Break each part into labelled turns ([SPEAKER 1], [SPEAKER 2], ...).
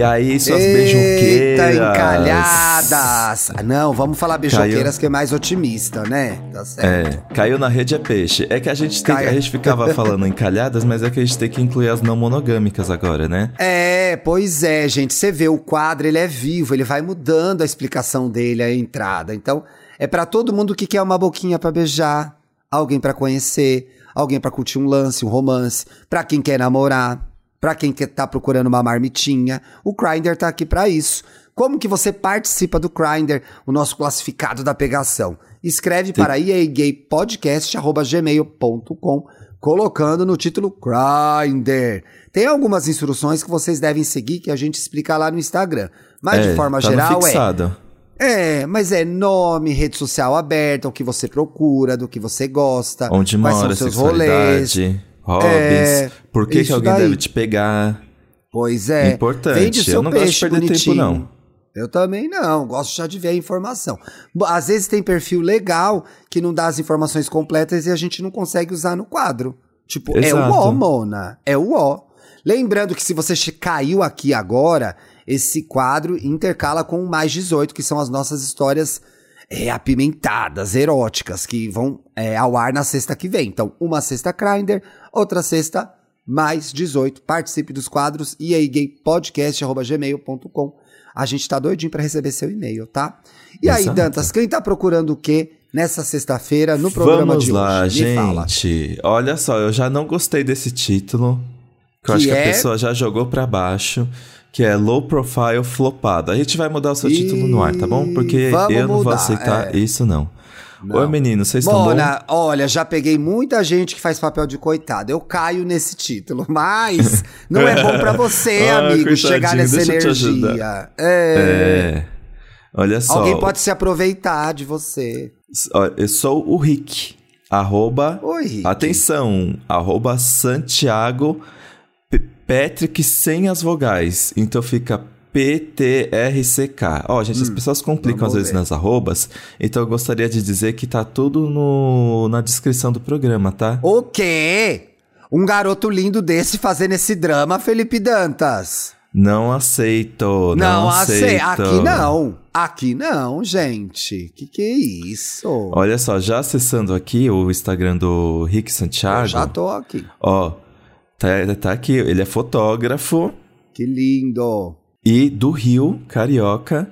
[SPEAKER 1] E aí, suas
[SPEAKER 2] Eita,
[SPEAKER 1] beijoqueiras.
[SPEAKER 2] encalhadas! Não, vamos falar beijoqueiras que é mais otimista, né? Tá certo.
[SPEAKER 1] É, caiu na rede é peixe. É que a gente tem, a gente ficava falando encalhadas, mas é que a gente tem que incluir as não monogâmicas agora, né?
[SPEAKER 2] É, pois é, gente. Você vê o quadro, ele é vivo, ele vai mudando a explicação dele, a entrada. Então, é pra todo mundo que quer uma boquinha pra beijar, alguém pra conhecer, alguém pra curtir um lance, um romance, pra quem quer namorar, pra quem quer tá procurando uma marmitinha. O Grindr tá aqui pra isso. Como que você participa do Grindr, o nosso classificado da pegação? Escreve para iagaypodcast@gmail.com colocando no título Grindr. Tem algumas instruções que vocês devem seguir que a gente explica lá no Instagram. Mas
[SPEAKER 1] é,
[SPEAKER 2] de forma
[SPEAKER 1] tá
[SPEAKER 2] geral é. É, mas é nome, rede social aberta, o que você procura, do que você gosta,
[SPEAKER 1] Onde
[SPEAKER 2] quais
[SPEAKER 1] mora,
[SPEAKER 2] são seus rolês.
[SPEAKER 1] Hobbies,
[SPEAKER 2] É,
[SPEAKER 1] por que, que alguém
[SPEAKER 2] daí.
[SPEAKER 1] deve te pegar.
[SPEAKER 2] Pois é.
[SPEAKER 1] Importante,
[SPEAKER 2] Vende seu
[SPEAKER 1] eu não gosto de
[SPEAKER 2] peixe
[SPEAKER 1] perder
[SPEAKER 2] bonitinho.
[SPEAKER 1] tempo, não.
[SPEAKER 2] Eu também não, gosto já de ver a informação. Às vezes tem perfil legal que não dá as informações completas e a gente não consegue usar no quadro. Tipo, é
[SPEAKER 1] Exato.
[SPEAKER 2] o O, Mona. É o O. Lembrando que se você caiu aqui agora, esse quadro intercala com o mais 18, que são as nossas histórias é, apimentadas, eróticas, que vão é, ao ar na sexta que vem. Então, uma sexta Grindr, outra sexta mais 18. Participe dos quadros iagaypodcast.gmail.com. A gente tá doidinho pra receber seu e-mail, tá? E aí. Dantas, quem tá procurando o quê nessa sexta-feira no programa
[SPEAKER 1] Vamos
[SPEAKER 2] de
[SPEAKER 1] lá,
[SPEAKER 2] hoje?
[SPEAKER 1] Gente. Olha só, eu já não gostei desse título. Que eu
[SPEAKER 2] Que
[SPEAKER 1] acho que
[SPEAKER 2] é?
[SPEAKER 1] a pessoa já jogou pra baixo. Que é Low Profile Flopado. A gente vai mudar o seu
[SPEAKER 2] Ih,
[SPEAKER 1] título no ar, tá bom? Porque
[SPEAKER 2] vamos
[SPEAKER 1] eu não vou
[SPEAKER 2] mudar,
[SPEAKER 1] aceitar
[SPEAKER 2] é.
[SPEAKER 1] isso, não.
[SPEAKER 2] Não.
[SPEAKER 1] Oi, meninos, vocês estão bom?
[SPEAKER 2] Olha, já peguei muita gente que faz papel de coitado. Eu caio nesse título, mas não é bom pra você,
[SPEAKER 1] Ah,
[SPEAKER 2] amigo, chegar nessa energia. É.
[SPEAKER 1] É. Olha só.
[SPEAKER 2] Alguém pode se aproveitar de você.
[SPEAKER 1] Eu sou o Rick. Arroba.
[SPEAKER 2] Oi, Rick.
[SPEAKER 1] Atenção. Arroba Santiago Patrick sem as vogais. Então fica PTRCK. Ó, gente, as pessoas complicam às
[SPEAKER 2] Hum,
[SPEAKER 1] vezes
[SPEAKER 2] ver.
[SPEAKER 1] nas arrobas. Então eu gostaria de dizer que tá tudo no, na descrição do programa, tá?
[SPEAKER 2] O quê? Um garoto lindo desse fazendo esse drama, Felipe Dantas.
[SPEAKER 1] Não aceito. Não,
[SPEAKER 2] acei-
[SPEAKER 1] aceito.
[SPEAKER 2] Aqui não. Aqui não, gente. Que que é isso?
[SPEAKER 1] Olha só, já acessando aqui o Instagram do Rick Santiago.
[SPEAKER 2] Eu já tô aqui.
[SPEAKER 1] Ó, tá, tá aqui. Ele é fotógrafo.
[SPEAKER 2] Que lindo.
[SPEAKER 1] E do Rio, carioca,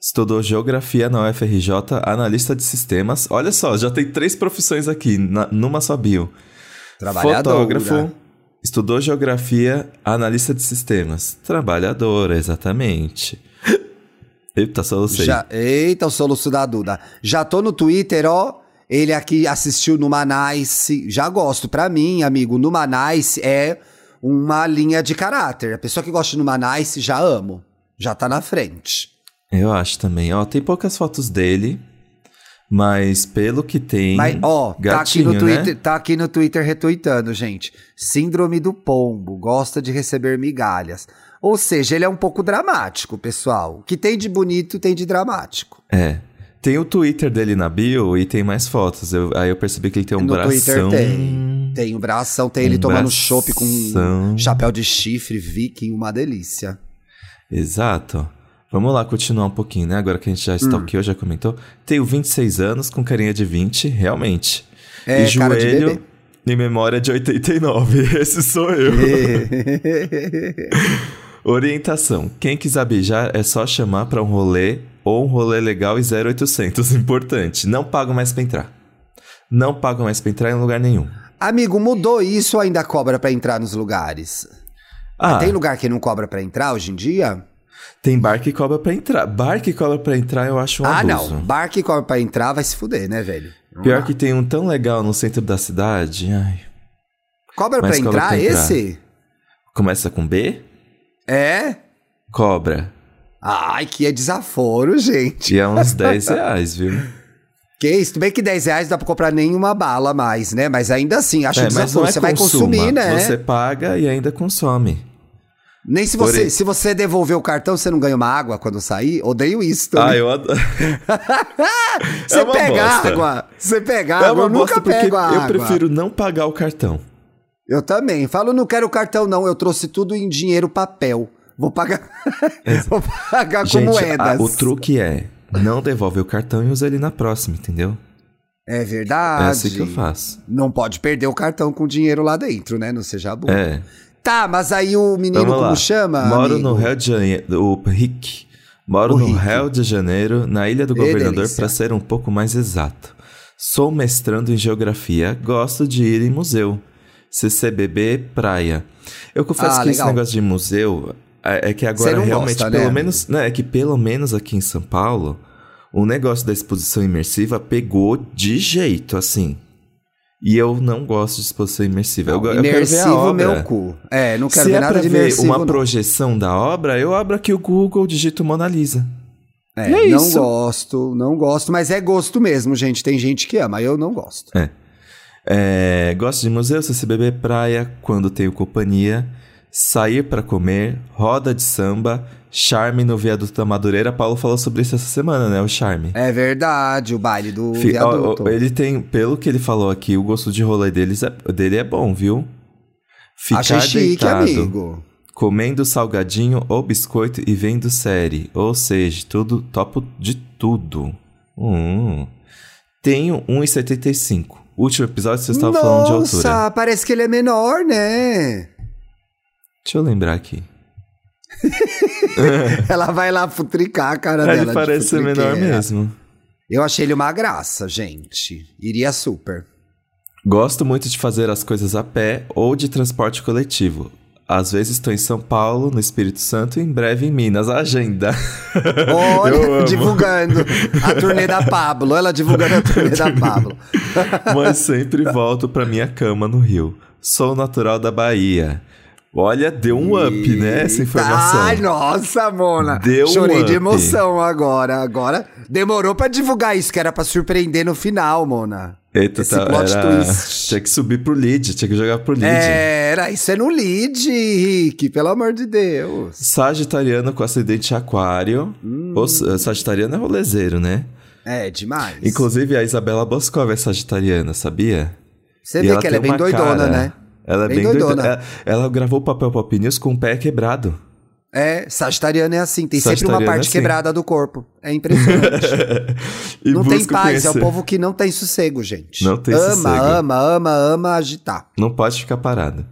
[SPEAKER 1] estudou geografia na UFRJ, analista de sistemas. Olha só, já tem três profissões aqui na- numa só bio. Fotógrafo, estudou geografia, analista de sistemas. Trabalhadora, exatamente. Eita.
[SPEAKER 2] Já, eita, o soluço da Duda. Já tô no Twitter, ó. Ele aqui assistiu no Manice. Já gosto. Pra mim, amigo, no Manice é uma linha de caráter. A pessoa que gosta de Numanice, já amo. Já tá na frente.
[SPEAKER 1] Eu acho também. Ó, tem poucas fotos dele, mas pelo que tem.
[SPEAKER 2] Mas, ó, tá aqui,
[SPEAKER 1] gatinho,
[SPEAKER 2] no Twitter,
[SPEAKER 1] né?
[SPEAKER 2] tá aqui no Twitter retuitando, gente. Síndrome do pombo, gosta de receber migalhas. Ou seja, ele é um pouco dramático, pessoal. O que tem de bonito tem de dramático.
[SPEAKER 1] É. Tem o Twitter dele na bio e tem mais fotos. Eu- aí eu percebi que ele tem um
[SPEAKER 2] no
[SPEAKER 1] bração.
[SPEAKER 2] Twitter tem. Tem o bração, tem ele
[SPEAKER 1] Um
[SPEAKER 2] tomando chopp com
[SPEAKER 1] bração.
[SPEAKER 2] um chapéu de chifre, viking, uma delícia.
[SPEAKER 1] Exato. Vamos lá continuar um pouquinho, né? Agora que a gente
[SPEAKER 2] Hum.
[SPEAKER 1] já stalkeou, já comentou. Tenho 26 anos, com carinha de 20, realmente.
[SPEAKER 2] É,
[SPEAKER 1] e joelho
[SPEAKER 2] bebê.
[SPEAKER 1] e memória de 89. Esse sou eu. Orientação. Quem quiser beijar é só chamar pra um rolê ou um rolê legal e 0800. Importante. Não pago mais pra entrar. Não pago mais pra entrar em lugar nenhum.
[SPEAKER 2] Amigo, mudou isso ou ainda cobra pra entrar nos lugares?
[SPEAKER 1] Ah,
[SPEAKER 2] Tem lugar que não cobra pra entrar hoje em dia?
[SPEAKER 1] tem bar que cobra pra entrar. Bar que cobra pra entrar eu acho um
[SPEAKER 2] ah,
[SPEAKER 1] abuso.
[SPEAKER 2] não. Bar que cobra pra entrar vai se fuder, né, velho? Não
[SPEAKER 1] Pior
[SPEAKER 2] dá.
[SPEAKER 1] que tem um tão legal no centro da cidade. Ai.
[SPEAKER 2] Cobra
[SPEAKER 1] Mas
[SPEAKER 2] pra
[SPEAKER 1] cobra
[SPEAKER 2] entrar
[SPEAKER 1] pra entrar.
[SPEAKER 2] esse?
[SPEAKER 1] Começa com B?
[SPEAKER 2] É?
[SPEAKER 1] Cobra.
[SPEAKER 2] Ai, que é desaforo, gente.
[SPEAKER 1] E é uns 10 reais, viu?
[SPEAKER 2] Que isso? Tudo bem que 10 reais não dá pra comprar nenhuma bala mais, né? Mas ainda assim, acho
[SPEAKER 1] É,
[SPEAKER 2] desaforo.
[SPEAKER 1] é
[SPEAKER 2] Você vai
[SPEAKER 1] consuma.
[SPEAKER 2] consumir, né?
[SPEAKER 1] Você paga e ainda consome.
[SPEAKER 2] Nem se você, se você devolver o cartão, você não ganha uma água quando sair? Odeio isso também.
[SPEAKER 1] Ah, eu adoro.
[SPEAKER 2] Você
[SPEAKER 1] é
[SPEAKER 2] pega
[SPEAKER 1] bosta.
[SPEAKER 2] água. Você pega
[SPEAKER 1] É
[SPEAKER 2] água. eu nunca pego a água.
[SPEAKER 1] eu prefiro não pagar o cartão.
[SPEAKER 2] Eu também. Falo, não quero cartão, não. Eu trouxe tudo em dinheiro papel. Vou pagar. Vou pagar com
[SPEAKER 1] Gente, a-
[SPEAKER 2] moedas.
[SPEAKER 1] o truque é não devolve o cartão e usa ele na próxima, entendeu?
[SPEAKER 2] É
[SPEAKER 1] É
[SPEAKER 2] verdade.
[SPEAKER 1] assim que eu faço.
[SPEAKER 2] Não pode perder o cartão com dinheiro lá dentro, né? Não seja burro.
[SPEAKER 1] É.
[SPEAKER 2] Tá, mas aí o menino,
[SPEAKER 1] Vamos lá.
[SPEAKER 2] como chama?
[SPEAKER 1] Moro
[SPEAKER 2] amigo?
[SPEAKER 1] no Rio de Janeiro. O Rick. Moro
[SPEAKER 2] O
[SPEAKER 1] no
[SPEAKER 2] Rick.
[SPEAKER 1] Rio de Janeiro, na Ilha do Governador, para ser um pouco mais exato. Sou mestrando em geografia, gosto de ir em museu. CCBB Praia. Eu confesso
[SPEAKER 2] Ah,
[SPEAKER 1] que esse
[SPEAKER 2] legal.
[SPEAKER 1] negócio de museu é, é que agora
[SPEAKER 2] não
[SPEAKER 1] realmente,
[SPEAKER 2] gosta,
[SPEAKER 1] pelo
[SPEAKER 2] né,
[SPEAKER 1] menos. Não, é que pelo menos aqui em São Paulo, o negócio da exposição imersiva pegou de jeito, assim. E eu não gosto de exposição imersiva. eu, go- eu quero ver a
[SPEAKER 2] Imersivo,
[SPEAKER 1] obra.
[SPEAKER 2] meu cu. É, não quero
[SPEAKER 1] Se
[SPEAKER 2] ver
[SPEAKER 1] é
[SPEAKER 2] nada
[SPEAKER 1] pra
[SPEAKER 2] de
[SPEAKER 1] ver
[SPEAKER 2] imersivo.
[SPEAKER 1] uma
[SPEAKER 2] não.
[SPEAKER 1] projeção da obra, eu abro aqui o Google, digito Mona Lisa.
[SPEAKER 2] É,
[SPEAKER 1] é
[SPEAKER 2] não
[SPEAKER 1] isso.
[SPEAKER 2] gosto, não gosto, mas é gosto mesmo, gente. Tem gente que ama, eu não gosto.
[SPEAKER 1] É, gosto de museu, CCBB, praia, quando tenho companhia, sair pra comer, roda de samba, charme no viaduto da Madureira. Paulo falou sobre isso essa semana, né? O charme.
[SPEAKER 2] É verdade, o baile do
[SPEAKER 1] Fi- ó,
[SPEAKER 2] viaduto.
[SPEAKER 1] ó, ele tem, pelo que ele falou aqui, o gosto de rolê deles é, dele é bom, viu? Ficar
[SPEAKER 2] Achei chique,
[SPEAKER 1] deitado,
[SPEAKER 2] amigo.
[SPEAKER 1] comendo salgadinho ou biscoito e vendo série. Ou seja, tudo topo de tudo. Hum. Tenho 1,75. Último episódio vocês estavam falando de altura.
[SPEAKER 2] Nossa, parece que ele é menor, né?
[SPEAKER 1] Deixa eu lembrar aqui.
[SPEAKER 2] Ela vai lá futricar a cara dela.
[SPEAKER 1] Ele parece ser menor mesmo.
[SPEAKER 2] Eu achei ele uma graça, gente. Iria super.
[SPEAKER 1] Gosto muito de fazer as coisas a pé ou de transporte coletivo. Às vezes estou em São Paulo, no Espírito Santo e em breve em Minas. A agenda.
[SPEAKER 2] Olha, divulgando a turnê da Pablo. Ela divulgando a turnê da Pablo.
[SPEAKER 1] Mas sempre volto pra minha cama no Rio. Sou natural da Bahia. Olha, deu um up, né? Essa informação.
[SPEAKER 2] Ai, nossa, Mona.
[SPEAKER 1] Deu um
[SPEAKER 2] Chorei de
[SPEAKER 1] up.
[SPEAKER 2] emoção agora. Agora demorou pra divulgar isso, que era pra surpreender no final, Mona.
[SPEAKER 1] Eita,
[SPEAKER 2] Esse
[SPEAKER 1] tá,
[SPEAKER 2] plot
[SPEAKER 1] era...
[SPEAKER 2] twist.
[SPEAKER 1] Tinha que subir pro lead, tinha que jogar pro lead.
[SPEAKER 2] Era, isso é no lead, Rick, pelo amor de Deus.
[SPEAKER 1] Sagitariano com acidente aquário.
[SPEAKER 2] Hum.
[SPEAKER 1] S- Sagitariano é rolezeiro, né?
[SPEAKER 2] É, demais.
[SPEAKER 1] Inclusive, a Isabela Boscov é sagitariana, sabia?
[SPEAKER 2] Você
[SPEAKER 1] E
[SPEAKER 2] vê que ela é bem doidona,
[SPEAKER 1] cara-
[SPEAKER 2] né?
[SPEAKER 1] Ela é
[SPEAKER 2] Bem
[SPEAKER 1] bem, doidona.
[SPEAKER 2] doidona.
[SPEAKER 1] Ela, ela gravou o papel Pop News com o pé quebrado.
[SPEAKER 2] É, Sagitariano é assim, tem sempre uma
[SPEAKER 1] é
[SPEAKER 2] parte
[SPEAKER 1] assim.
[SPEAKER 2] quebrada do corpo. É impressionante. Não tem paz, é o
[SPEAKER 1] conhecer-
[SPEAKER 2] povo que não tem sossego, gente.
[SPEAKER 1] Não tem
[SPEAKER 2] ama,
[SPEAKER 1] sossego.
[SPEAKER 2] Ama, ama, ama agitar.
[SPEAKER 1] Não pode ficar parado.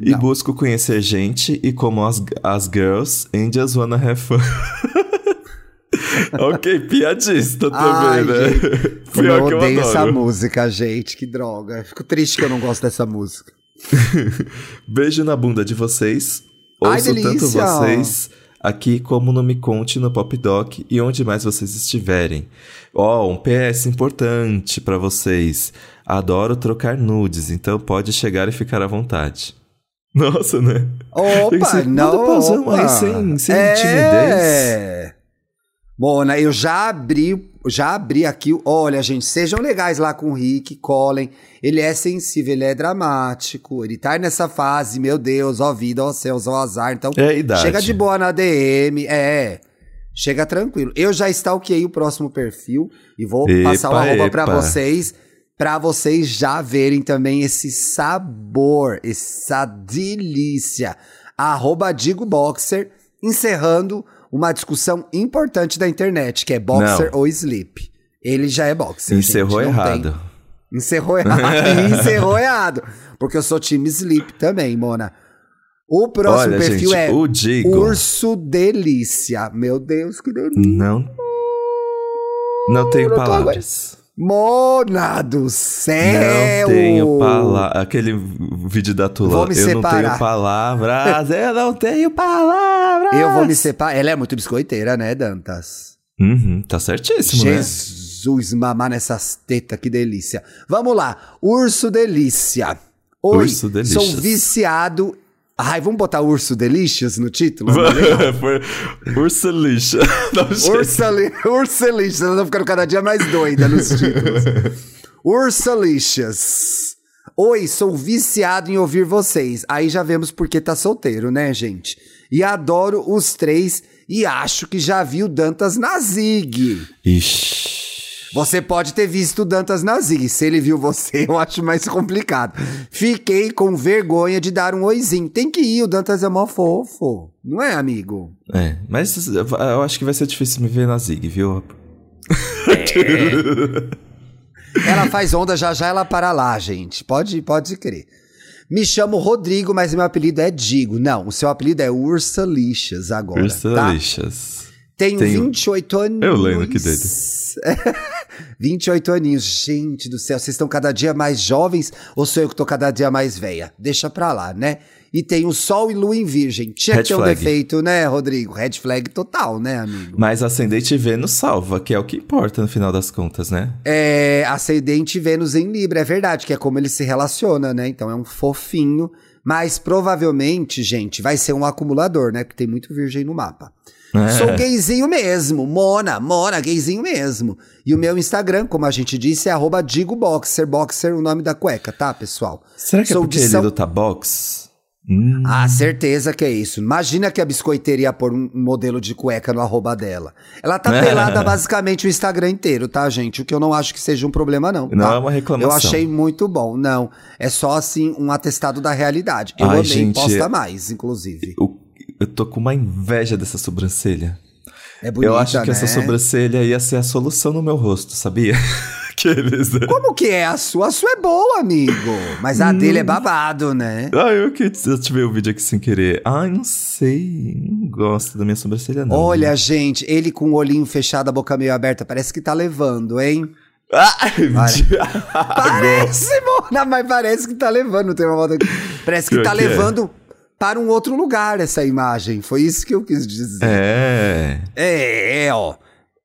[SPEAKER 1] E
[SPEAKER 2] Não.
[SPEAKER 1] busco conhecer gente e como as, as girls, angels wanna have fun. ok, piadista também,
[SPEAKER 2] Ai,
[SPEAKER 1] né?
[SPEAKER 2] gente,
[SPEAKER 1] Pior
[SPEAKER 2] eu
[SPEAKER 1] que eu
[SPEAKER 2] odeio
[SPEAKER 1] adoro.
[SPEAKER 2] essa música, gente, que droga. Fico triste que eu não gosto dessa música.
[SPEAKER 1] Beijo na bunda de vocês.
[SPEAKER 2] Ai,
[SPEAKER 1] Ouço tanto
[SPEAKER 2] delícia.
[SPEAKER 1] vocês aqui como no Me Conte no Pop Doc e onde mais vocês estiverem. Ó, um PS importante pra vocês. Adoro trocar nudes, então pode chegar e ficar à vontade. Nossa, né?
[SPEAKER 2] Opa, não.
[SPEAKER 1] pausão
[SPEAKER 2] opa.
[SPEAKER 1] aí, sem- sem
[SPEAKER 2] é.
[SPEAKER 1] timidez.
[SPEAKER 2] Mona, eu já abri, já abri aqui. Olha, gente, sejam legais lá com o Rick, colhem. Ele é sensível, ele é dramático. Ele tá nessa fase, meu Deus, ó vida, ó céus, ó azar. Então,
[SPEAKER 1] É
[SPEAKER 2] chega de boa na DM. É. Chega tranquilo. Eu já stalkeei o próximo perfil e vou
[SPEAKER 1] Epa,
[SPEAKER 2] passar o arroba pra vocês. Pra vocês já verem também esse sabor, essa delícia. Arroba Digo Boxer, encerrando uma discussão importante da internet, que é boxer
[SPEAKER 1] Não.
[SPEAKER 2] ou sleep. Ele já é boxer.
[SPEAKER 1] Encerrou
[SPEAKER 2] gente, não tem-
[SPEAKER 1] errado.
[SPEAKER 2] Encerrou errado. encerrou errado. Porque eu sou time sleep também, Mona. O próximo
[SPEAKER 1] Olha,
[SPEAKER 2] perfil
[SPEAKER 1] gente,
[SPEAKER 2] é
[SPEAKER 1] o Digo-
[SPEAKER 2] Urso Delícia. Meu Deus, que delícia.
[SPEAKER 1] Não. Não tenho
[SPEAKER 2] Não
[SPEAKER 1] palavras.
[SPEAKER 2] Mona do céu!
[SPEAKER 1] Não tenho palavras. Aquele vídeo da Tula.
[SPEAKER 2] Vou me
[SPEAKER 1] eu não
[SPEAKER 2] separar.
[SPEAKER 1] tenho palavras. eu não tenho palavras.
[SPEAKER 2] Eu vou me separar. Ela é muito biscoiteira, né, Dantas?
[SPEAKER 1] Uhum, tá certíssimo, né?
[SPEAKER 2] Jesus, mamar nessas tetas, que delícia. Vamos lá. Urso Delícia. Oi,
[SPEAKER 1] Urso
[SPEAKER 2] sou
[SPEAKER 1] Delicious.
[SPEAKER 2] viciado. Ai, vamos botar Urso Delicious no título?
[SPEAKER 1] Foi Ursa lixa. Não, gente.
[SPEAKER 2] Ursali- Ursalicious, nós vamos ficando cada dia mais doida nos títulos. Ursalicious. Oi, sou viciado em ouvir vocês. Aí já vemos porque tá solteiro, né, gente? E adoro os três e acho que já vi o Dantas na Zig.
[SPEAKER 1] Ixi.
[SPEAKER 2] Você pode ter visto o Dantas na Zig. Se ele viu você, eu acho mais complicado. Fiquei com vergonha de dar um oizinho. Tem que ir, o Dantas é mó fofo. Não é, amigo?
[SPEAKER 1] É, mas eu acho que vai ser difícil me ver na Zig, viu?
[SPEAKER 2] É. ela faz onda, já já ela para lá, gente. Pode, pode crer. Me chamo Rodrigo, mas meu apelido é Digo. Não, o seu apelido é Ursa Lixas agora.
[SPEAKER 1] Ursa
[SPEAKER 2] tá?
[SPEAKER 1] Lixas.
[SPEAKER 2] Tenho, Tenho 28 anos.
[SPEAKER 1] Eu lembro que dele.
[SPEAKER 2] 28 aninhos. Gente do céu, vocês estão cada dia mais jovens ou sou eu que tô cada dia mais velha? Deixa pra lá, né? E tem o Sol e Lua em Virgem. Tinha Red que ter um defeito, né, Rodrigo? Red flag total, né, amigo?
[SPEAKER 1] Mas ascendente Vênus salva, que é o que importa no final das contas, né?
[SPEAKER 2] É, ascendente Vênus em Libra, é verdade, que é como ele se relaciona, né? Então é um fofinho. Mas provavelmente, gente, vai ser um acumulador, né? Porque tem muito virgem no mapa. É. Sou gayzinho mesmo, Mona, Mona, gayzinho mesmo. E o meu Instagram, como a gente disse, é arroba Digo Boxer, Boxer o nome da cueca, tá, pessoal?
[SPEAKER 1] Será que é Sou é porque São... ele luta box?
[SPEAKER 2] Hum. Ah, certeza que é isso. Imagina que a biscoiteira ia pôr um modelo de cueca no arroba dela. Ela tá pelada basicamente o Instagram inteiro, tá, gente? O que eu não acho que seja um problema, não.
[SPEAKER 1] Não
[SPEAKER 2] tá?
[SPEAKER 1] é uma reclamação.
[SPEAKER 2] Eu achei muito bom. Não, é só, assim, um atestado da realidade. Eu Ai, amei, gente, posta mais, inclusive.
[SPEAKER 1] O eu tô com uma inveja dessa sobrancelha.
[SPEAKER 2] É bonita,
[SPEAKER 1] Eu acho que
[SPEAKER 2] né?
[SPEAKER 1] essa sobrancelha ia ser a solução no meu rosto, sabia?
[SPEAKER 2] Aqueles, né? Como que é? A sua? A sua é boa, amigo. Mas a hum. dele é babado, né?
[SPEAKER 1] Ah, eu que eu tive o vídeo aqui sem querer. Ai, não sei. Não gosto da minha sobrancelha, não.
[SPEAKER 2] Olha, gente, ele com o olhinho fechado, a boca meio aberta, parece que tá levando, hein?
[SPEAKER 1] Ah,
[SPEAKER 2] parece, Mona, mas parece que tá levando. Tem uma moda Parece que, que tá que é? levando é? Para um outro lugar essa imagem. Foi isso que eu quis dizer.
[SPEAKER 1] É.
[SPEAKER 2] É, é ó.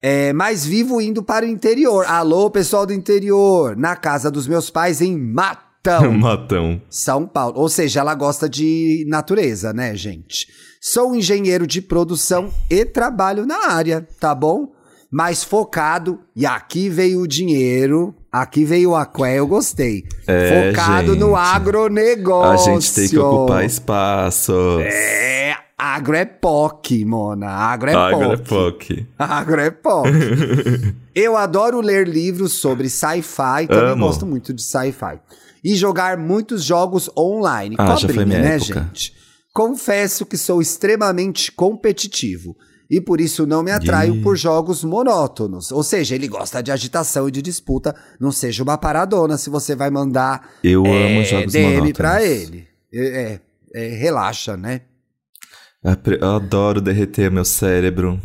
[SPEAKER 2] É, mais vivo indo para o interior. Alô, pessoal do interior. Na casa dos meus pais em Matão.
[SPEAKER 1] Matão.
[SPEAKER 2] São Paulo. Ou seja, ela gosta de natureza, né, gente? Sou engenheiro de produção e trabalho na área, tá bom? Mais focado. E aqui veio o dinheiro Aqui veio o Aqué, eu gostei. É, Focado gente, no agronegócio.
[SPEAKER 1] A gente tem que ocupar espaço.
[SPEAKER 2] É, agro é POC, Mona. Agro é agro
[SPEAKER 1] É POC.
[SPEAKER 2] Agro é POC. eu adoro ler livros sobre sci-fi, também Amo. gosto muito de sci-fi. E jogar muitos jogos online.
[SPEAKER 1] Ah, Cobrinha, já foi minha
[SPEAKER 2] né,
[SPEAKER 1] época.
[SPEAKER 2] gente? Confesso que sou extremamente competitivo e por isso não me atraio por jogos monótonos. Ou seja, ele gosta de agitação e de disputa. Não seja uma paradona se você vai mandar
[SPEAKER 1] Eu é, amo jogos DM monótonos.
[SPEAKER 2] pra ele. É, é, relaxa, né?
[SPEAKER 1] Eu adoro derreter meu cérebro.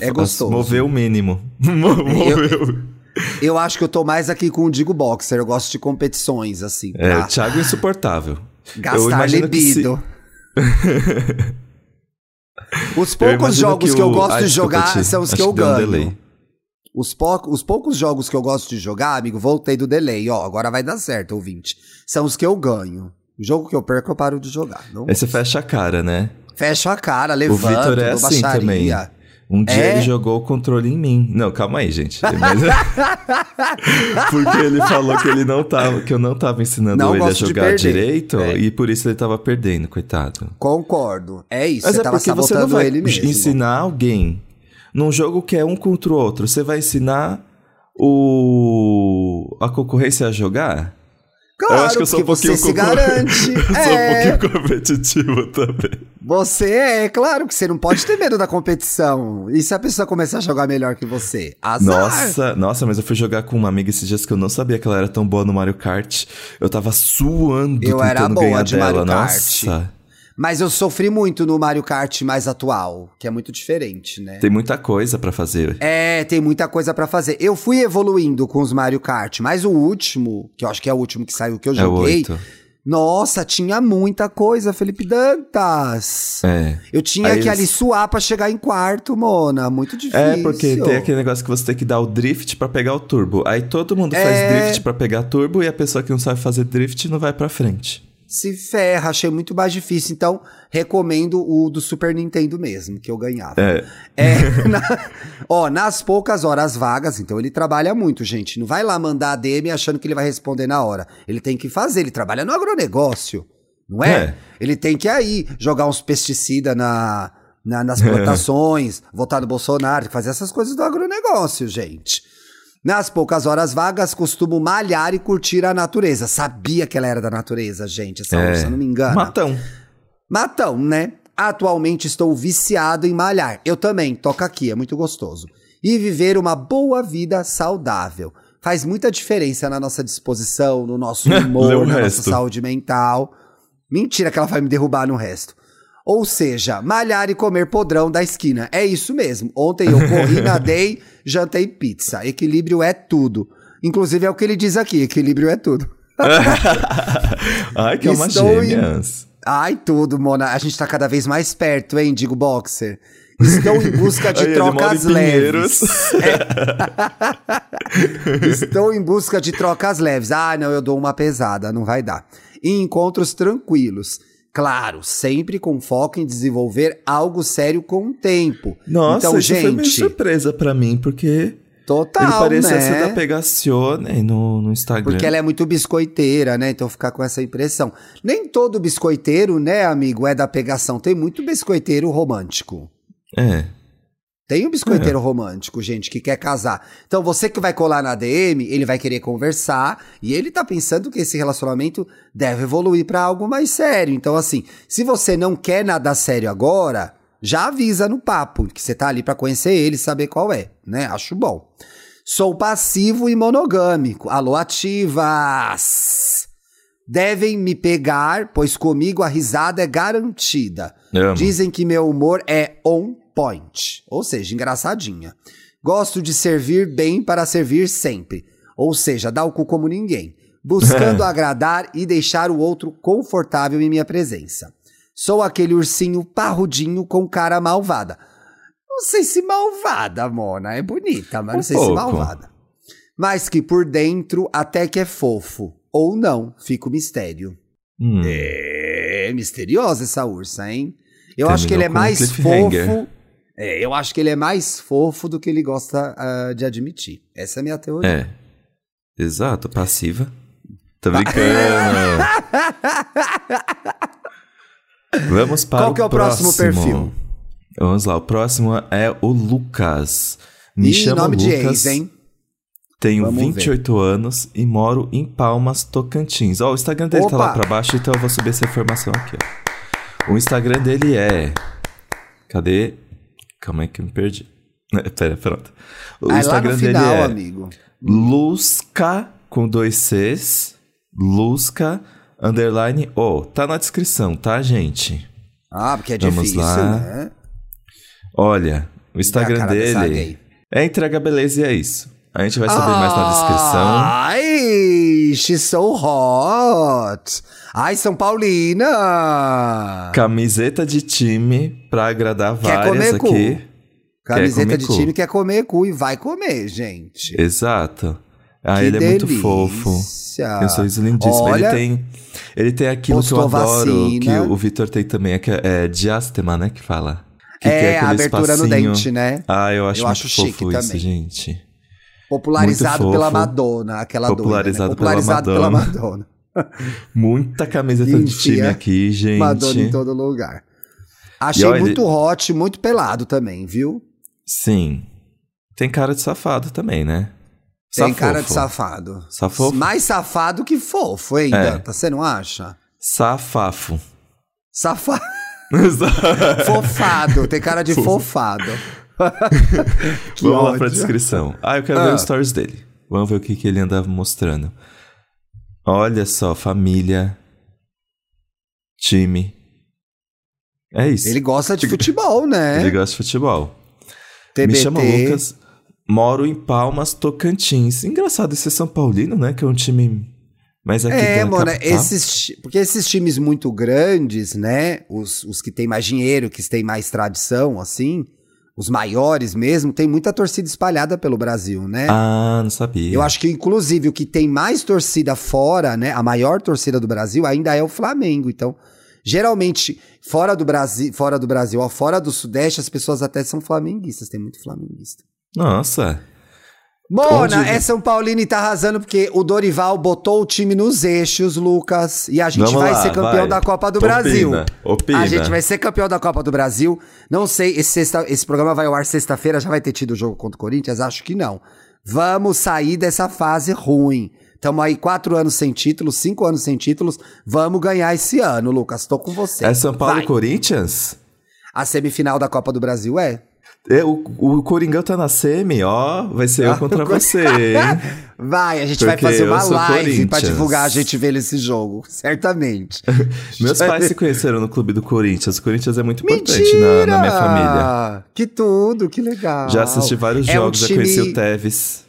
[SPEAKER 2] É gostoso.
[SPEAKER 1] Mover o mínimo. Mover
[SPEAKER 2] eu, acho que eu tô mais aqui com o Digo Boxer. Eu gosto de competições, assim.
[SPEAKER 1] É, tá? o Thiago é insuportável.
[SPEAKER 2] Gastar libido. Os poucos jogos que, que eu gosto de jogar são os que eu ganho. Os, pou os poucos jogos que eu gosto de jogar, amigo, voltei do delay, ó. Agora vai dar certo, ouvinte. São os que eu ganho. O jogo que eu perco, eu paro de jogar.
[SPEAKER 1] Não Aí você fecha a cara, né?
[SPEAKER 2] Fecha a cara, levanto,
[SPEAKER 1] o Vitor é assim
[SPEAKER 2] baixaria.
[SPEAKER 1] também. Um dia é? ele jogou o controle em mim. Não, calma aí, gente. Mas... Porque ele falou que ele não tava, que eu não tava ensinando não ele a jogar direito é. e por isso ele tava perdendo, coitado.
[SPEAKER 2] Concordo. É isso.
[SPEAKER 1] Mas
[SPEAKER 2] você
[SPEAKER 1] é
[SPEAKER 2] tava
[SPEAKER 1] porque você não vai ensinar alguém num jogo que é um contra o outro. Você vai ensinar o a concorrência a jogar?
[SPEAKER 2] Claro, eu acho que eu sou um pouquinho você se garante.
[SPEAKER 1] eu é. sou um é. pouquinho competitivo também.
[SPEAKER 2] Você é, claro que você não pode ter medo da competição. E se a pessoa começar a jogar melhor que você? Azar.
[SPEAKER 1] Nossa, nossa, mas eu fui jogar com uma amiga esses dias que eu não sabia que ela era tão boa no Mario Kart. Eu tava suando eu tentando era boa ganhar de dela. Mario Kart. Nossa.
[SPEAKER 2] Mas eu sofri muito no Mario Kart mais atual, que é muito diferente, né?
[SPEAKER 1] Tem muita coisa para fazer.
[SPEAKER 2] É, tem muita coisa para fazer. Eu fui evoluindo com os Mario Kart, mas o último, que eu acho que é o último que saiu que eu joguei. É o 8. Nossa, tinha muita coisa, Felipe Dantas.
[SPEAKER 1] É.
[SPEAKER 2] Eu tinha Aí que eles... ali suar pra chegar em quarto, Mona. Muito difícil.
[SPEAKER 1] É, porque tem aquele negócio que você tem que dar o drift para pegar o turbo. Aí todo mundo é... faz drift para pegar turbo e a pessoa que não sabe fazer drift não vai pra frente
[SPEAKER 2] se ferra, achei muito mais difícil. Então, recomendo o do Super Nintendo mesmo, que eu ganhava.
[SPEAKER 1] É.
[SPEAKER 2] é na, ó, nas poucas horas vagas, então ele trabalha muito, gente. Não vai lá mandar a DM achando que ele vai responder na hora. Ele tem que fazer, ele trabalha no agronegócio, não é? é. Ele tem que aí jogar uns pesticidas na, na, nas plantações, votar no Bolsonaro, fazer essas coisas do agronegócio, gente. Nas poucas horas vagas, costumo malhar e curtir a natureza. Sabia que ela era da natureza, gente, essa
[SPEAKER 1] É.
[SPEAKER 2] ursa, não me engana.
[SPEAKER 1] Matão.
[SPEAKER 2] Matão, né? Atualmente estou viciado em malhar. Eu também, toca aqui, é muito gostoso. E viver uma boa vida saudável. Faz muita diferença na nossa disposição, no nosso humor, na
[SPEAKER 1] resto.
[SPEAKER 2] nossa saúde mental. Mentira que ela vai me derrubar no resto. Ou seja, malhar e comer podrão da esquina. É isso mesmo. Ontem eu corri, nadei, jantei pizza. Equilíbrio é tudo. Inclusive é o que ele diz aqui, equilíbrio é tudo.
[SPEAKER 1] Ai, que é uma
[SPEAKER 2] Estou em-. Ai, tudo, Mona. A gente tá cada vez mais perto, hein, digo boxer. Estou em busca de
[SPEAKER 1] Ai,
[SPEAKER 2] trocas leves. É. Estou em busca de trocas leves. Ah, não, eu dou uma pesada, não vai dar. E encontros tranquilos. Claro, sempre com foco em desenvolver algo sério com o tempo.
[SPEAKER 1] Nossa,
[SPEAKER 2] então,
[SPEAKER 1] isso foi meio
[SPEAKER 2] gente,
[SPEAKER 1] surpresa pra mim, porque
[SPEAKER 2] total,
[SPEAKER 1] ele parecia
[SPEAKER 2] né?
[SPEAKER 1] ser da Pegacione no, no Instagram.
[SPEAKER 2] Porque ela é muito biscoiteira, né? Então ficar com essa impressão. Nem todo biscoiteiro, né, amigo, é da pegação. Tem muito biscoiteiro romântico.
[SPEAKER 1] É.
[SPEAKER 2] Tem um biscoiteiro romântico, gente, que quer casar. Então você que vai colar na DM, ele vai querer conversar e ele tá pensando que esse relacionamento deve evoluir pra algo mais sério. Então assim, se você não quer nada sério agora, já avisa no papo que você tá ali pra conhecer ele, e saber qual é, né? Acho bom. Sou passivo e monogâmico. Alô, ativas! Devem me pegar, pois comigo a risada é garantida.
[SPEAKER 1] Amo.
[SPEAKER 2] Dizem que meu humor é on point, ou seja, engraçadinha. Gosto de servir bem para servir sempre, ou seja, dar o cu como ninguém, buscando agradar e deixar o outro confortável em minha presença. Sou aquele ursinho parrudinho com cara malvada. Não sei se malvada, Mona, é bonita, mas
[SPEAKER 1] Um
[SPEAKER 2] não sei
[SPEAKER 1] pouco.
[SPEAKER 2] se malvada. Mas que por dentro até que é fofo, ou não, fica o mistério.
[SPEAKER 1] Hum.
[SPEAKER 2] É misteriosa essa ursa, hein? Eu
[SPEAKER 1] Terminou
[SPEAKER 2] acho que ele é mais fofo. É, eu acho que ele é mais fofo do que ele gosta ah, de admitir. Essa é a minha teoria.
[SPEAKER 1] É. Exato, passiva. Tô brincando. Vamos para
[SPEAKER 2] Qual que é o próximo perfil?
[SPEAKER 1] Vamos lá, o próximo é o Lucas. Me
[SPEAKER 2] Ih,
[SPEAKER 1] chamo
[SPEAKER 2] nome de
[SPEAKER 1] Lucas.
[SPEAKER 2] ex, hein?
[SPEAKER 1] Tenho
[SPEAKER 2] Vamos
[SPEAKER 1] 28 anos e moro em Palmas, Tocantins. Ó, o Instagram dele tá
[SPEAKER 2] Opa!
[SPEAKER 1] lá pra baixo, então eu vou subir essa informação aqui, ó. O Instagram dele é. Cadê? Calma aí que eu me perdi. Pera, pronto. O
[SPEAKER 2] Aí lá
[SPEAKER 1] Instagram dele
[SPEAKER 2] final,
[SPEAKER 1] é
[SPEAKER 2] amigo.
[SPEAKER 1] Lusca com dois Cs. Lusca underline O. Tá na descrição, tá, gente?
[SPEAKER 2] Ah, porque é
[SPEAKER 1] Vamos
[SPEAKER 2] difícil,
[SPEAKER 1] lá.
[SPEAKER 2] né?
[SPEAKER 1] Olha, o Instagram
[SPEAKER 2] É
[SPEAKER 1] dele é entrega beleza e é isso. A gente vai saber mais na descrição.
[SPEAKER 2] Ai, she's so hot. Ai, São Paulina.
[SPEAKER 1] Camiseta de time pra agradar
[SPEAKER 2] Quer
[SPEAKER 1] várias
[SPEAKER 2] comer cu?
[SPEAKER 1] aqui.
[SPEAKER 2] Camiseta
[SPEAKER 1] comer
[SPEAKER 2] de
[SPEAKER 1] cu.
[SPEAKER 2] time quer comer cu e vai comer, gente.
[SPEAKER 1] Exato. Ah,
[SPEAKER 2] Que
[SPEAKER 1] ele é muito
[SPEAKER 2] delícia.
[SPEAKER 1] fofo. Tem um sorriso lindíssimo.
[SPEAKER 2] Olha,
[SPEAKER 1] ele tem. Ele tem aquilo que eu adoro,
[SPEAKER 2] vacina.
[SPEAKER 1] que o Vitor tem também, que é, é diástema, né? Que fala. Que
[SPEAKER 2] é, a abertura no
[SPEAKER 1] espacinho.
[SPEAKER 2] dente, né?
[SPEAKER 1] Ah, eu acho
[SPEAKER 2] Eu
[SPEAKER 1] muito
[SPEAKER 2] acho
[SPEAKER 1] fofo isso,
[SPEAKER 2] também.
[SPEAKER 1] gente.
[SPEAKER 2] Popularizado pela. Madonna, aquela
[SPEAKER 1] Popularizado
[SPEAKER 2] doida, né? Popularizado
[SPEAKER 1] pela
[SPEAKER 2] pela
[SPEAKER 1] Madonna.
[SPEAKER 2] Madonna.
[SPEAKER 1] Muita camiseta de
[SPEAKER 2] Enfia
[SPEAKER 1] time aqui, gente.
[SPEAKER 2] Madonna em todo lugar. Achei
[SPEAKER 1] olha,
[SPEAKER 2] muito hot, muito pelado também, viu?
[SPEAKER 1] Sim. Tem cara de safado também, né?
[SPEAKER 2] Tem cara de safado.
[SPEAKER 1] Safofo?
[SPEAKER 2] Mais safado que fofo, hein,
[SPEAKER 1] É.
[SPEAKER 2] Danta? Você não acha?
[SPEAKER 1] Safafo.
[SPEAKER 2] Safado. Fofado. Tem cara de fofado.
[SPEAKER 1] Vamos lá pra
[SPEAKER 2] ódio.
[SPEAKER 1] descrição. Ah, eu quero ver
[SPEAKER 2] Ah.
[SPEAKER 1] os stories dele. Vamos ver o que, que ele andava mostrando. Olha só, família. Time. É isso.
[SPEAKER 2] Ele gosta de futebol, né?
[SPEAKER 1] Ele gosta de futebol.
[SPEAKER 2] TBT.
[SPEAKER 1] Me chamo Lucas. Moro em Palmas, Tocantins. Engraçado esse São Paulino, né? Que é um time mais aqui
[SPEAKER 2] É, mano, esses, porque esses times muito grandes, né? Os, os que têm mais dinheiro, que têm mais tradição, assim, os maiores mesmo, tem muita torcida espalhada pelo Brasil, né?
[SPEAKER 1] Ah, não sabia.
[SPEAKER 2] Eu acho que, inclusive, o que tem mais torcida fora, né? A maior torcida do Brasil ainda é o Flamengo. Então, geralmente, fora do Brasil, fora do Brasil, ó, fora do Sudeste, as pessoas até são flamenguistas. Tem muito flamenguista.
[SPEAKER 1] Nossa.
[SPEAKER 2] Mona,
[SPEAKER 1] Onde-
[SPEAKER 2] é São Paulino e tá arrasando porque o Dorival botou o time nos eixos, Lucas. E a gente
[SPEAKER 1] Vamos
[SPEAKER 2] vai
[SPEAKER 1] lá,
[SPEAKER 2] ser campeão
[SPEAKER 1] vai.
[SPEAKER 2] da Copa do
[SPEAKER 1] Opina,
[SPEAKER 2] Brasil.
[SPEAKER 1] opina.
[SPEAKER 2] A gente vai ser campeão da Copa do Brasil. Não sei, esse, sexta- esse programa vai ao ar sexta-feira, já vai ter tido o jogo contra o Corinthians? Acho que não. Vamos sair dessa fase ruim. Estamos aí quatro anos sem títulos, cinco anos sem títulos. Vamos ganhar esse ano, Lucas. Tô com você.
[SPEAKER 1] É São Paulo
[SPEAKER 2] Vai.
[SPEAKER 1] e Corinthians?
[SPEAKER 2] A semifinal da Copa do Brasil é?
[SPEAKER 1] É, o, o Coringão tá na semi, ó. Vai ser eu contra você, hein?
[SPEAKER 2] Vai, a gente vai
[SPEAKER 1] Porque
[SPEAKER 2] fazer
[SPEAKER 1] eu
[SPEAKER 2] uma live pra divulgar a gente ver esse jogo. Certamente.
[SPEAKER 1] Meus pais se conheceram no clube do Corinthians. O Corinthians é muito importante na, na minha família.
[SPEAKER 2] Que tudo, que legal.
[SPEAKER 1] Já assisti vários
[SPEAKER 2] É um
[SPEAKER 1] jogos, já conheci
[SPEAKER 2] time-
[SPEAKER 1] o Tevez.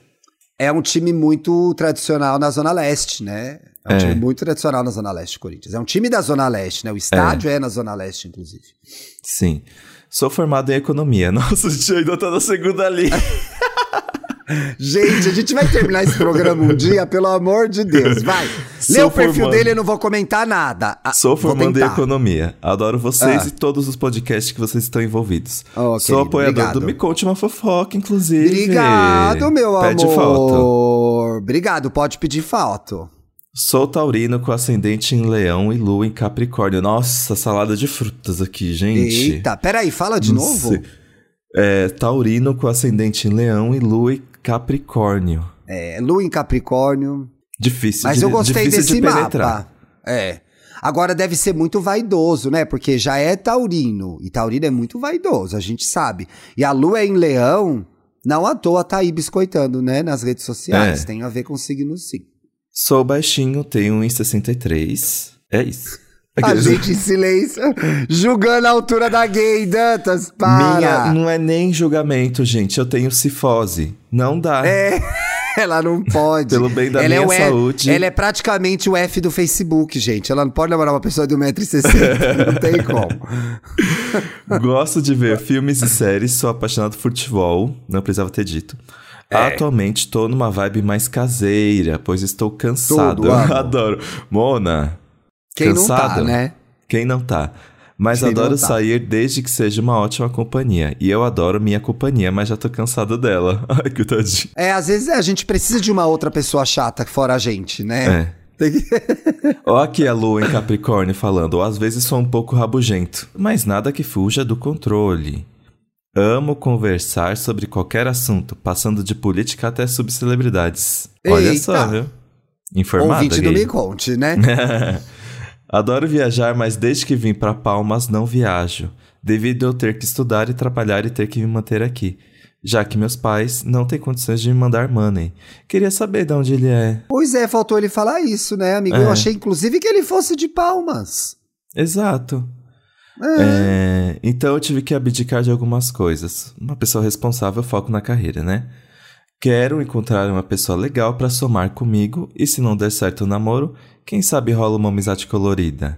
[SPEAKER 2] É um time muito tradicional na Zona Leste, né? É um
[SPEAKER 1] É.
[SPEAKER 2] time muito tradicional na Zona Leste, Corinthians. É um time da Zona Leste, né? O estádio é, na Zona Leste, inclusive.
[SPEAKER 1] Sim. Sou formado em economia. Nossa, a gente ainda tá na segunda linha.
[SPEAKER 2] Gente, a gente vai terminar esse programa um dia, pelo amor de Deus. Vai. Lê o perfil
[SPEAKER 1] formando.
[SPEAKER 2] dele, eu não vou comentar nada. Ah,
[SPEAKER 1] Sou formando em economia. Adoro vocês
[SPEAKER 2] Ah.
[SPEAKER 1] e todos os podcasts que vocês estão envolvidos.
[SPEAKER 2] Oh,
[SPEAKER 1] Sou apoiador
[SPEAKER 2] obrigado.
[SPEAKER 1] do Me Conte Uma Fofoca, inclusive.
[SPEAKER 2] Obrigado, meu
[SPEAKER 1] Pede
[SPEAKER 2] amor.
[SPEAKER 1] foto.
[SPEAKER 2] Obrigado, pode pedir foto.
[SPEAKER 1] Sou taurino com ascendente em leão e lua em capricórnio. Nossa, salada de frutas aqui, gente.
[SPEAKER 2] Eita, peraí, fala de
[SPEAKER 1] Não
[SPEAKER 2] novo.
[SPEAKER 1] sei. É, taurino com ascendente em leão e lua em capricórnio.
[SPEAKER 2] É, Lua em Capricórnio.
[SPEAKER 1] Difícil
[SPEAKER 2] Mas
[SPEAKER 1] de,
[SPEAKER 2] eu gostei desse
[SPEAKER 1] de penetrar.
[SPEAKER 2] mapa. É. Agora deve ser muito vaidoso, né? Porque já é taurino. E taurino é muito vaidoso, a gente sabe. E a lua é em leão, não à toa tá aí biscoitando, né? Nas redes sociais.
[SPEAKER 1] É.
[SPEAKER 2] Tem a ver com signo sim.
[SPEAKER 1] Sou baixinho, tenho 1,63. É isso.
[SPEAKER 2] A gente em silêncio, julgando a altura da gay, Dantas, para!
[SPEAKER 1] Minha, não é nem julgamento, gente. Eu tenho cifose. Não dá.
[SPEAKER 2] É, ela não pode.
[SPEAKER 1] Pelo bem da
[SPEAKER 2] ela é
[SPEAKER 1] minha
[SPEAKER 2] F-
[SPEAKER 1] saúde.
[SPEAKER 2] Ela é praticamente o F do Facebook, gente. Ela não pode namorar uma pessoa de 1,60m. não tem como.
[SPEAKER 1] Gosto de ver filmes e séries, sou apaixonado por futebol, não precisava ter dito.
[SPEAKER 2] É.
[SPEAKER 1] Atualmente tô numa vibe mais caseira, pois estou cansado.
[SPEAKER 2] Tudo,
[SPEAKER 1] adoro. Mona,
[SPEAKER 2] Quem não tá,
[SPEAKER 1] Cansado?
[SPEAKER 2] né?
[SPEAKER 1] quem não tá? Mas
[SPEAKER 2] Quem
[SPEAKER 1] adoro
[SPEAKER 2] tá.
[SPEAKER 1] sair desde que seja uma ótima companhia. E eu adoro minha companhia, mas já tô cansado dela. Ai, que tadinho.
[SPEAKER 2] É, às vezes a gente precisa de uma outra pessoa chata fora a gente, né?
[SPEAKER 1] É. Ó aqui a lua em Capricórnio falando, às vezes sou um pouco rabugento, mas nada que fuja do controle. Amo conversar sobre qualquer assunto, passando de política até subcelebridades. Olha
[SPEAKER 2] Eita.
[SPEAKER 1] só, viu? Informada,
[SPEAKER 2] Ouvinte do. Me Conte, né?
[SPEAKER 1] Adoro viajar, mas desde que vim pra Palmas não viajo, devido eu ter que estudar e trabalhar e ter que me manter aqui, já que meus pais não têm condições de me mandar money. Queria saber de onde ele é.
[SPEAKER 2] pois é, faltou ele falar isso, né, amigo?
[SPEAKER 1] É.
[SPEAKER 2] Eu achei, inclusive, que ele fosse de palmas.
[SPEAKER 1] Exato. É, então eu tive que abdicar de algumas coisas. Uma pessoa responsável foco na carreira, né? Quero encontrar uma pessoa legal pra somar comigo e se não der certo o namoro, quem sabe rola uma amizade colorida.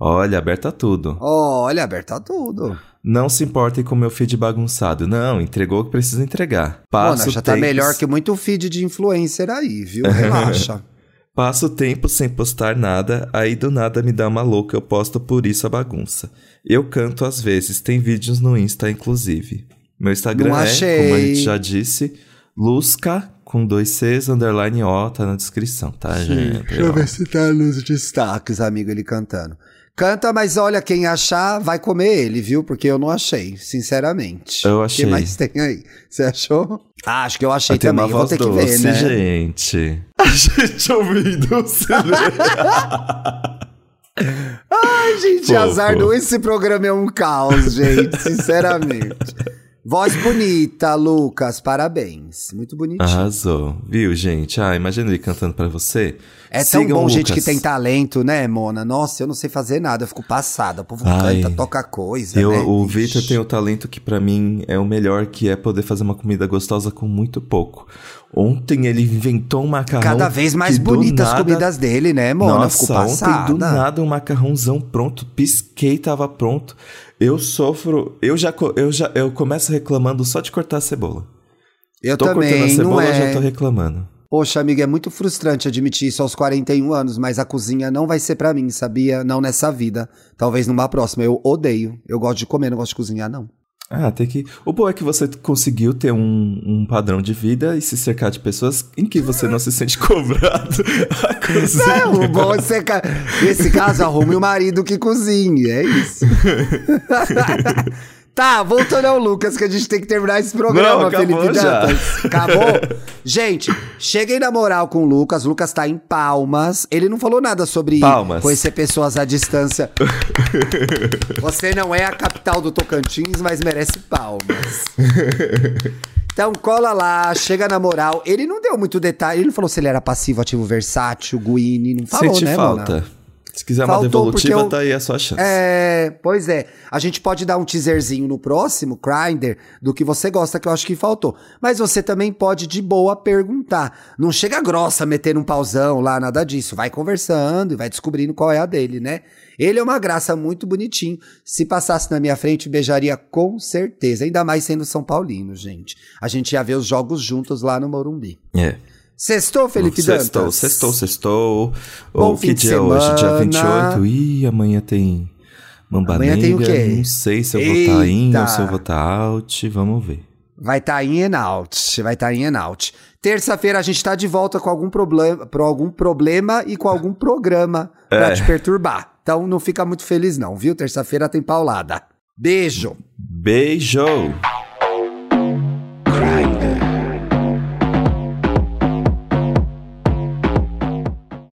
[SPEAKER 1] Olha, aberta tudo.
[SPEAKER 2] Olha, aberta tudo.
[SPEAKER 1] Não se importem com meu feed bagunçado. Não, entregou o que precisa entregar.
[SPEAKER 2] Mona,
[SPEAKER 1] Passo
[SPEAKER 2] já tá melhor que muito feed de influencer aí, viu? Relaxa.
[SPEAKER 1] Passo tempo sem postar nada, aí do nada me dá uma louca, eu posto por isso a bagunça. Eu canto às vezes, tem vídeos no Insta, inclusive. Meu Instagram
[SPEAKER 2] Não
[SPEAKER 1] é,
[SPEAKER 2] achei.
[SPEAKER 1] como a gente já disse, Lusca, com dois Cs, underline O, tá na descrição, tá, gente?
[SPEAKER 2] Deixa eu ver se tá nos destaques, amigo, ele cantando. Canta, mas olha, quem achar vai comer ele, viu? Porque eu não achei, sinceramente.
[SPEAKER 1] Eu
[SPEAKER 2] O
[SPEAKER 1] achei.
[SPEAKER 2] que mais tem aí? Você achou? Ah, acho que eu achei
[SPEAKER 1] Ah, tem
[SPEAKER 2] também.
[SPEAKER 1] uma
[SPEAKER 2] Vou ter que
[SPEAKER 1] doce,
[SPEAKER 2] ver, né?
[SPEAKER 1] gente. A gente ouvindo o.
[SPEAKER 2] Ai, gente,
[SPEAKER 1] Fofo.
[SPEAKER 2] azar. do- Esse programa é um caos, gente, sinceramente. Voz bonita, Lucas, parabéns. Muito bonitinho.
[SPEAKER 1] Arrasou. Viu, gente? Ah, imagina ele cantando pra você.
[SPEAKER 2] É tão
[SPEAKER 1] Sigam
[SPEAKER 2] bom
[SPEAKER 1] o
[SPEAKER 2] gente que
[SPEAKER 1] Lucas.
[SPEAKER 2] tem talento, né, Mona? Nossa, eu não sei fazer nada, eu fico passada. O povo
[SPEAKER 1] Ai.
[SPEAKER 2] canta, toca coisa,
[SPEAKER 1] Eu,
[SPEAKER 2] né?
[SPEAKER 1] o
[SPEAKER 2] Ixi.
[SPEAKER 1] Victor tem o talento que pra mim é o melhor, que é poder fazer uma comida gostosa com muito pouco. Ontem ele inventou um macarrão.
[SPEAKER 2] Cada vez mais bonitas as
[SPEAKER 1] nada-
[SPEAKER 2] comidas dele, né, Mona?
[SPEAKER 1] Nossa,
[SPEAKER 2] fico passada.
[SPEAKER 1] ontem do nada um macarrãozão pronto, pisquei, tava pronto. Eu sofro, eu já, eu já eu começo reclamando só de cortar a cebola.
[SPEAKER 2] Eu
[SPEAKER 1] tô cortando a
[SPEAKER 2] também,
[SPEAKER 1] cebola,
[SPEAKER 2] não
[SPEAKER 1] eu
[SPEAKER 2] é.
[SPEAKER 1] já tô reclamando.
[SPEAKER 2] Poxa, amiga, é muito frustrante admitir isso aos 41 anos, mas a cozinha não vai ser pra mim, sabia? Não nessa vida. Talvez numa próxima. Eu odeio. Eu gosto de comer, não gosto de cozinhar, não.
[SPEAKER 1] Ah, tem que. O bom é que você conseguiu ter um, um padrão de vida e se cercar de pessoas em que você não se sente cobrado a cozinha.
[SPEAKER 2] É, o bom é ser. Nesse caso, arrume o marido que cozinhe. É isso. Tá, voltando ao Lucas, que a gente tem que terminar esse programa,
[SPEAKER 1] Não,
[SPEAKER 2] Felipe
[SPEAKER 1] já.
[SPEAKER 2] Dantas. Acabou? gente, cheguei na moral com o Lucas. O Lucas tá em Palmas. Ele não falou nada sobre
[SPEAKER 1] Palmas.
[SPEAKER 2] conhecer pessoas à distância. Você não é a capital do Tocantins, mas merece palmas. Então cola lá, chega na moral. Ele não deu muito detalhe, ele não falou se ele era passivo, ativo, versátil, Guini, não falou,
[SPEAKER 1] Sente
[SPEAKER 2] né,
[SPEAKER 1] falta.
[SPEAKER 2] Mona?
[SPEAKER 1] Se quiser uma
[SPEAKER 2] Faltou
[SPEAKER 1] devolutiva,
[SPEAKER 2] porque eu-
[SPEAKER 1] tá aí a sua chance.
[SPEAKER 2] É, pois é. A gente pode dar um teaserzinho no próximo, Grindr, do que você gosta, que eu acho que faltou. Mas você também pode, de boa, perguntar. Não chega grossa metendo um pauzão lá, nada disso. Vai conversando e vai descobrindo qual é a dele, né? Ele é uma graça muito bonitinho. Se passasse na minha frente, beijaria com certeza. Ainda mais sendo São Paulino, gente. A gente ia ver os jogos juntos lá no Morumbi.
[SPEAKER 1] É.
[SPEAKER 2] Sextou, Felipe
[SPEAKER 1] Sextou,
[SPEAKER 2] Dantas?
[SPEAKER 1] sextou, sextou.
[SPEAKER 2] Fim
[SPEAKER 1] que
[SPEAKER 2] de
[SPEAKER 1] dia é hoje? Dia
[SPEAKER 2] semana.
[SPEAKER 1] 28? Ih, amanhã tem Mamba
[SPEAKER 2] Amanhã tem o quê?
[SPEAKER 1] Não sei se eu vou estar in
[SPEAKER 2] Eita.
[SPEAKER 1] ou se eu vou estar out. Vamos ver.
[SPEAKER 2] Vai estar in and out. Vai estar in and out. Terça-feira a gente tá de volta com algum problema, por algum problema e com algum programa pra
[SPEAKER 1] É.
[SPEAKER 2] te perturbar. Então não fica muito feliz não, viu? Terça-feira tem paulada. Beijo.
[SPEAKER 1] Beijo!